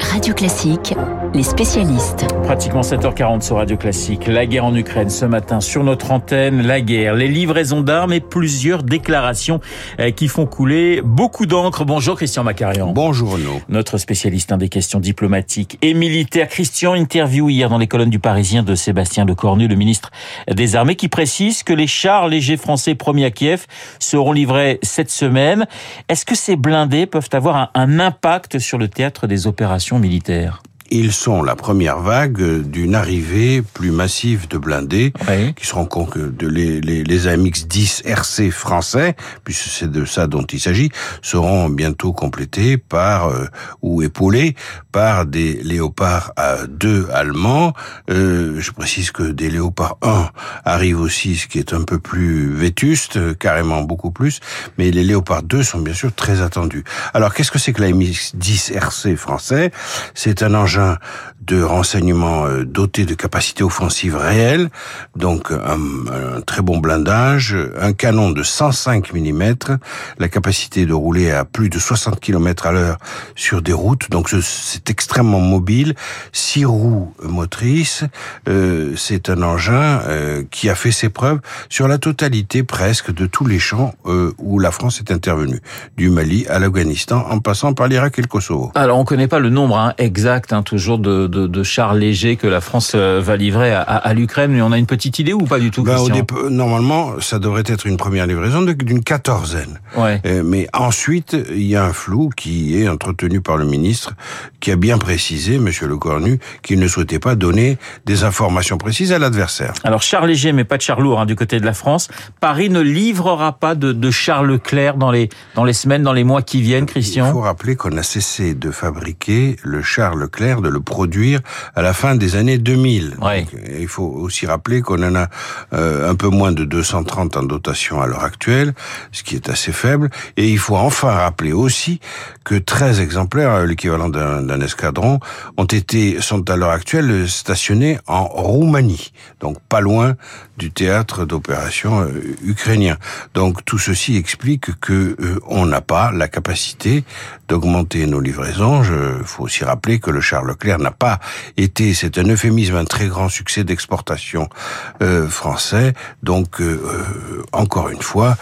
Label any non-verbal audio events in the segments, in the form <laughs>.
Radio Classique, les spécialistes. Pratiquement 7h40 sur Radio Classique. La guerre en Ukraine ce matin sur notre antenne. La guerre, les livraisons d'armes et plusieurs déclarations euh, qui font couler beaucoup d'encre. Bonjour Christian Macarian. Bonjour Renaud. Notre spécialiste des questions diplomatiques et militaires. Christian, interview hier dans les colonnes du Parisien de Sébastien Lecornu, le ministre des Armées, qui précise que les chars légers français promis à Kiev seront livrés cette semaine. Est-ce que ces blindés peuvent avoir un, un impact sur le théâtre des opérations militaires? Ils sont la première vague d'une arrivée plus massive de blindés Oui. qui seront de les, les, les AMX-10 RC français, puisque c'est de ça dont il s'agit, seront bientôt complétés par euh, ou épaulés par des Léopard 2 allemands. Euh, je précise que des Léopard 1 arrivent aussi, ce qui est un peu plus vétuste, carrément beaucoup plus, mais les Léopard 2 sont bien sûr très attendus. Alors qu'est-ce que c'est que l'AMX-10 RC français? C'est un engin de renseignement euh, doté de capacités offensives réelles, donc un, très bon blindage, un canon de 105 mm, la capacité de rouler à plus de 60 km à l'heure sur des routes, donc ce- c'est extrêmement mobile, six roues motrices, euh, c'est un engin euh, qui a fait ses preuves sur la totalité presque de tous les champs où la France est intervenue, du Mali à l'Afghanistan en passant par l'Irak et le Kosovo. Alors, on ne connaît pas le nombre hein, exact, hein, toujours de, de, de chars légers que la France euh, va livrer à, à, à l'Ukraine, mais on a une petite idée ou pas du tout, Ben, au normalement, ça devrait être une première livraison d'une quatorzaine. Ouais. Euh, Mais ensuite, il y a un flou qui est entretenu par le ministre, qui a bien précisé, Monsieur Le Cornu, qu'il ne souhaitait pas donner des informations précises à l'adversaire. Alors, chars légers, mais pas de chars lourds hein, du côté de la France. Paris ne livrera pas de, de chars Leclerc dans les, dans les semaines, dans les mois qui viennent, Il Christian faut rappeler qu'on a cessé de fabriquer le char Leclerc, de le produire à la fin des années 2000. Ouais. Donc, il faut aussi rappeler qu'on en a euh, un peu moins de 230 en dotation à l'heure actuelle, ce qui est assez faible. Et il faut enfin rappeler aussi que 13 exemplaires, euh, l'équivalent d'un escadron, ont été sont à l'heure actuelle stationnés en Roumanie, donc pas loin du théâtre d'opération euh, ukrainien. Donc tout ceci explique que euh, on n'a pas la capacité d'augmenter nos livraisons. Il faut aussi rappeler que le Charles Leclerc n'a pas été, c'est un euphémisme, un très grand succès d'exportation euh, français. Donc euh, euh, encore une fois,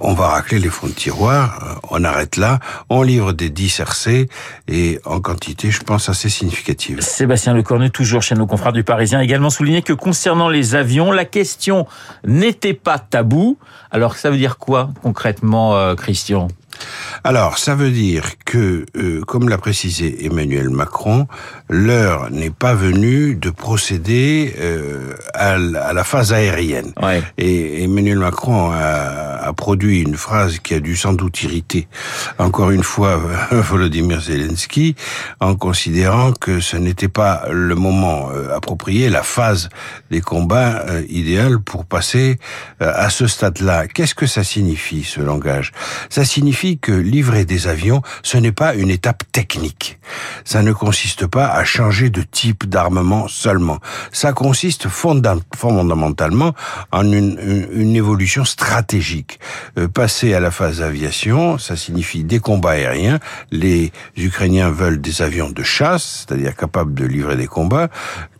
on va racler les fonds de tiroir. On arrête là. On livre des 10 RC et en quantité, je pense, assez significative. Sébastien Lecornu, toujours chez nos confrères du Parisien, également souligné que concernant les avions, la question n'était pas taboue. Alors, ça veut dire quoi concrètement, Christian? Alors, ça veut dire que, euh, comme l'a précisé Emmanuel Macron, l'heure n'est pas venue de procéder euh, à, la phase aérienne. Ouais. Et Emmanuel Macron a, a produit une phrase qui a dû sans doute irriter encore une fois <laughs> Volodymyr Zelensky en considérant que ce n'était pas le moment euh, approprié, la phase des combats euh, idéale pour passer euh, à ce stade-là. Qu'est-ce que ça signifie ce langage? Ça signifie que livrer des avions, ce n'est pas une étape technique. Ça ne consiste pas à changer de type d'armement seulement. Ça consiste fonda- fondamentalement en une évolution stratégique. Euh, passer à la phase aviation, ça signifie des combats aériens. Les Ukrainiens veulent des avions de chasse, c'est-à-dire capables de livrer des combats,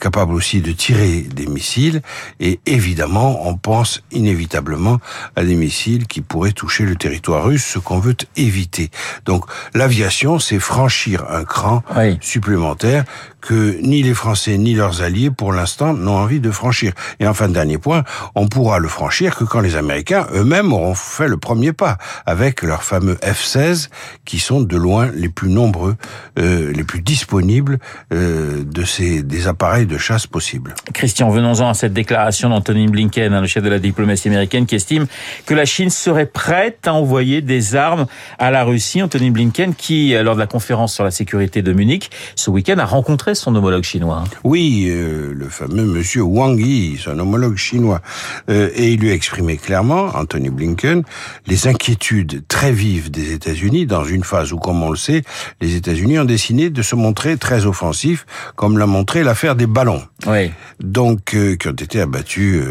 capables aussi de tirer des missiles. Et évidemment, on pense inévitablement à des missiles qui pourraient toucher le territoire russe, ce qu'on veut éviter. Donc l'aviation, c'est franchir un cran Oui. supplémentaire que ni les Français ni leurs alliés, pour l'instant, n'ont envie de franchir. Et enfin, dernier point, on pourra le franchir que quand les Américains eux-mêmes auront fait le premier pas, avec leurs fameux F-16, qui sont de loin les plus nombreux, euh, les plus disponibles euh, de ces des appareils de chasse possibles. Christian, venons-en à cette déclaration d'Anthony Blinken, hein, le chef de la diplomatie américaine, qui estime que la Chine serait prête à envoyer des armes à la Russie. Anthony Blinken, qui, euh, lors de la conférence sur la sécurité de Munich, ce week-end, a rencontré son homologue chinois. Oui, euh, le fameux monsieur Wang Yi, son homologue chinois, Euh, et il lui a exprimé clairement, Anthony Blinken, les inquiétudes très vives des États-Unis dans une phase où, comme on le sait, les États-Unis ont décidé de se montrer très offensifs, comme l'a montré l'affaire des ballons, Oui. donc euh, qui ont été abattus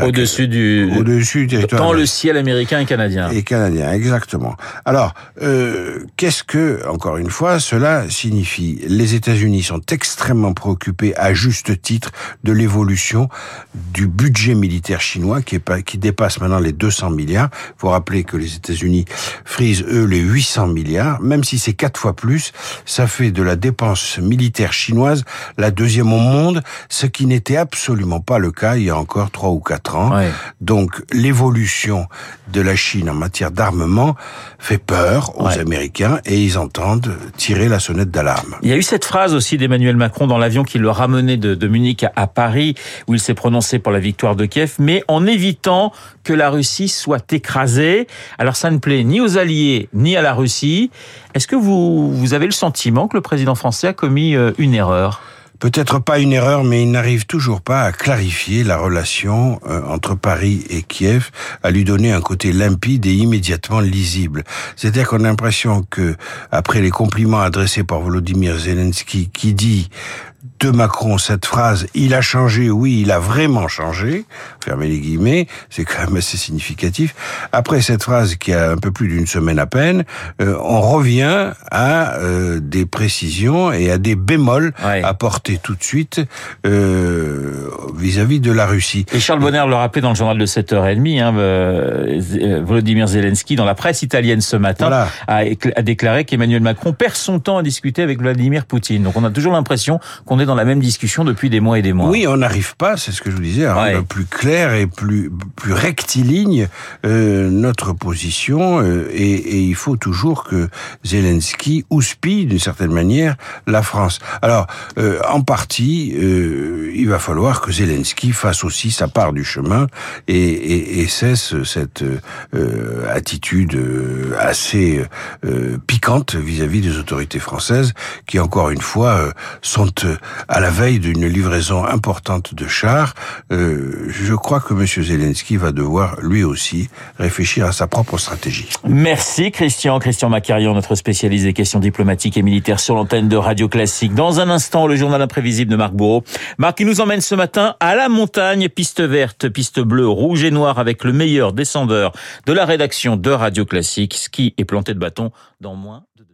Au-dessus du, au-dessus du territoire dans le ciel américain et canadien. et canadien, exactement. Alors, euh, qu'est-ce que, encore une fois, cela signifie? Les États-Unis sont extrêmement préoccupés, à juste titre, de l'évolution du budget militaire chinois qui, est, qui dépasse maintenant les 200 milliards. Il faut rappeler que les États-Unis frisent, eux, les 800 milliards. Même si c'est quatre fois plus, ça fait de la dépense militaire chinoise la deuxième au monde, ce qui n'était absolument pas le cas il y a encore trois ou quatre ans. Donc, l'évolution de la Chine en matière d'armement fait peur aux Américains et ils entendent tirer la sonnette d'alarme. Il y a eu cette phrase aussi d'Emmanuel Macron dans l'avion qui le ramenait de, de Munich à, Paris, où il s'est prononcé pour la victoire de Kiev, mais en évitant que la Russie soit écrasée. Alors ça ne plaît ni aux Alliés ni à la Russie. Est-ce que vous, vous avez le sentiment que le président français a commis euh, une erreur? Peut-être pas une erreur, mais il n'arrive toujours pas à clarifier la relation euh, entre Paris et Kiev, à lui donner un côté limpide et immédiatement lisible. C'est-à-dire qu'on a l'impression que, après les compliments adressés par Volodymyr Zelensky, qui dit de Macron cette phrase « il a changé, oui, il a vraiment changé », fermez les guillemets, c'est quand même assez significatif. Après cette phrase qui a un peu plus d'une semaine à peine, euh, on revient à euh, des précisions et à des bémols apportés tout de suite euh, vis-à-vis de la Russie. Et Charles Bonner le rappelait dans le journal de 7h30, hein, Volodymyr Zelensky, dans la presse italienne ce matin, a, a déclaré qu'Emmanuel Macron perd son temps à discuter avec Vladimir Poutine. Donc on a toujours l'impression qu'on est dans la même discussion depuis des mois et des mois. Oui, on n'arrive pas, c'est ce que je vous disais, à rendre plus clair et plus plus rectiligne euh, notre position. Euh, et, et, il faut toujours que Zelensky houspille d'une certaine manière la France. Alors, euh, en partie, euh, il va falloir que Zelensky fasse aussi sa part du chemin et, et, et cesse cette euh, attitude assez piquante vis-à-vis -vis des autorités françaises qui, encore une fois, sont à la veille d'une livraison importante de chars, euh, je crois que M. Zelensky va devoir lui aussi réfléchir à sa propre stratégie. Merci Christian. Christian Macarion, notre spécialiste des questions diplomatiques et militaires sur l'antenne de Radio Classique. Dans un instant, le journal imprévisible de Marc Bourreau. Marc qui nous emmène ce matin à la montagne, piste verte, piste bleue, rouge et noire avec le meilleur descendeur de la rédaction de Radio Classique, ski et planté de bâton dans moins de deux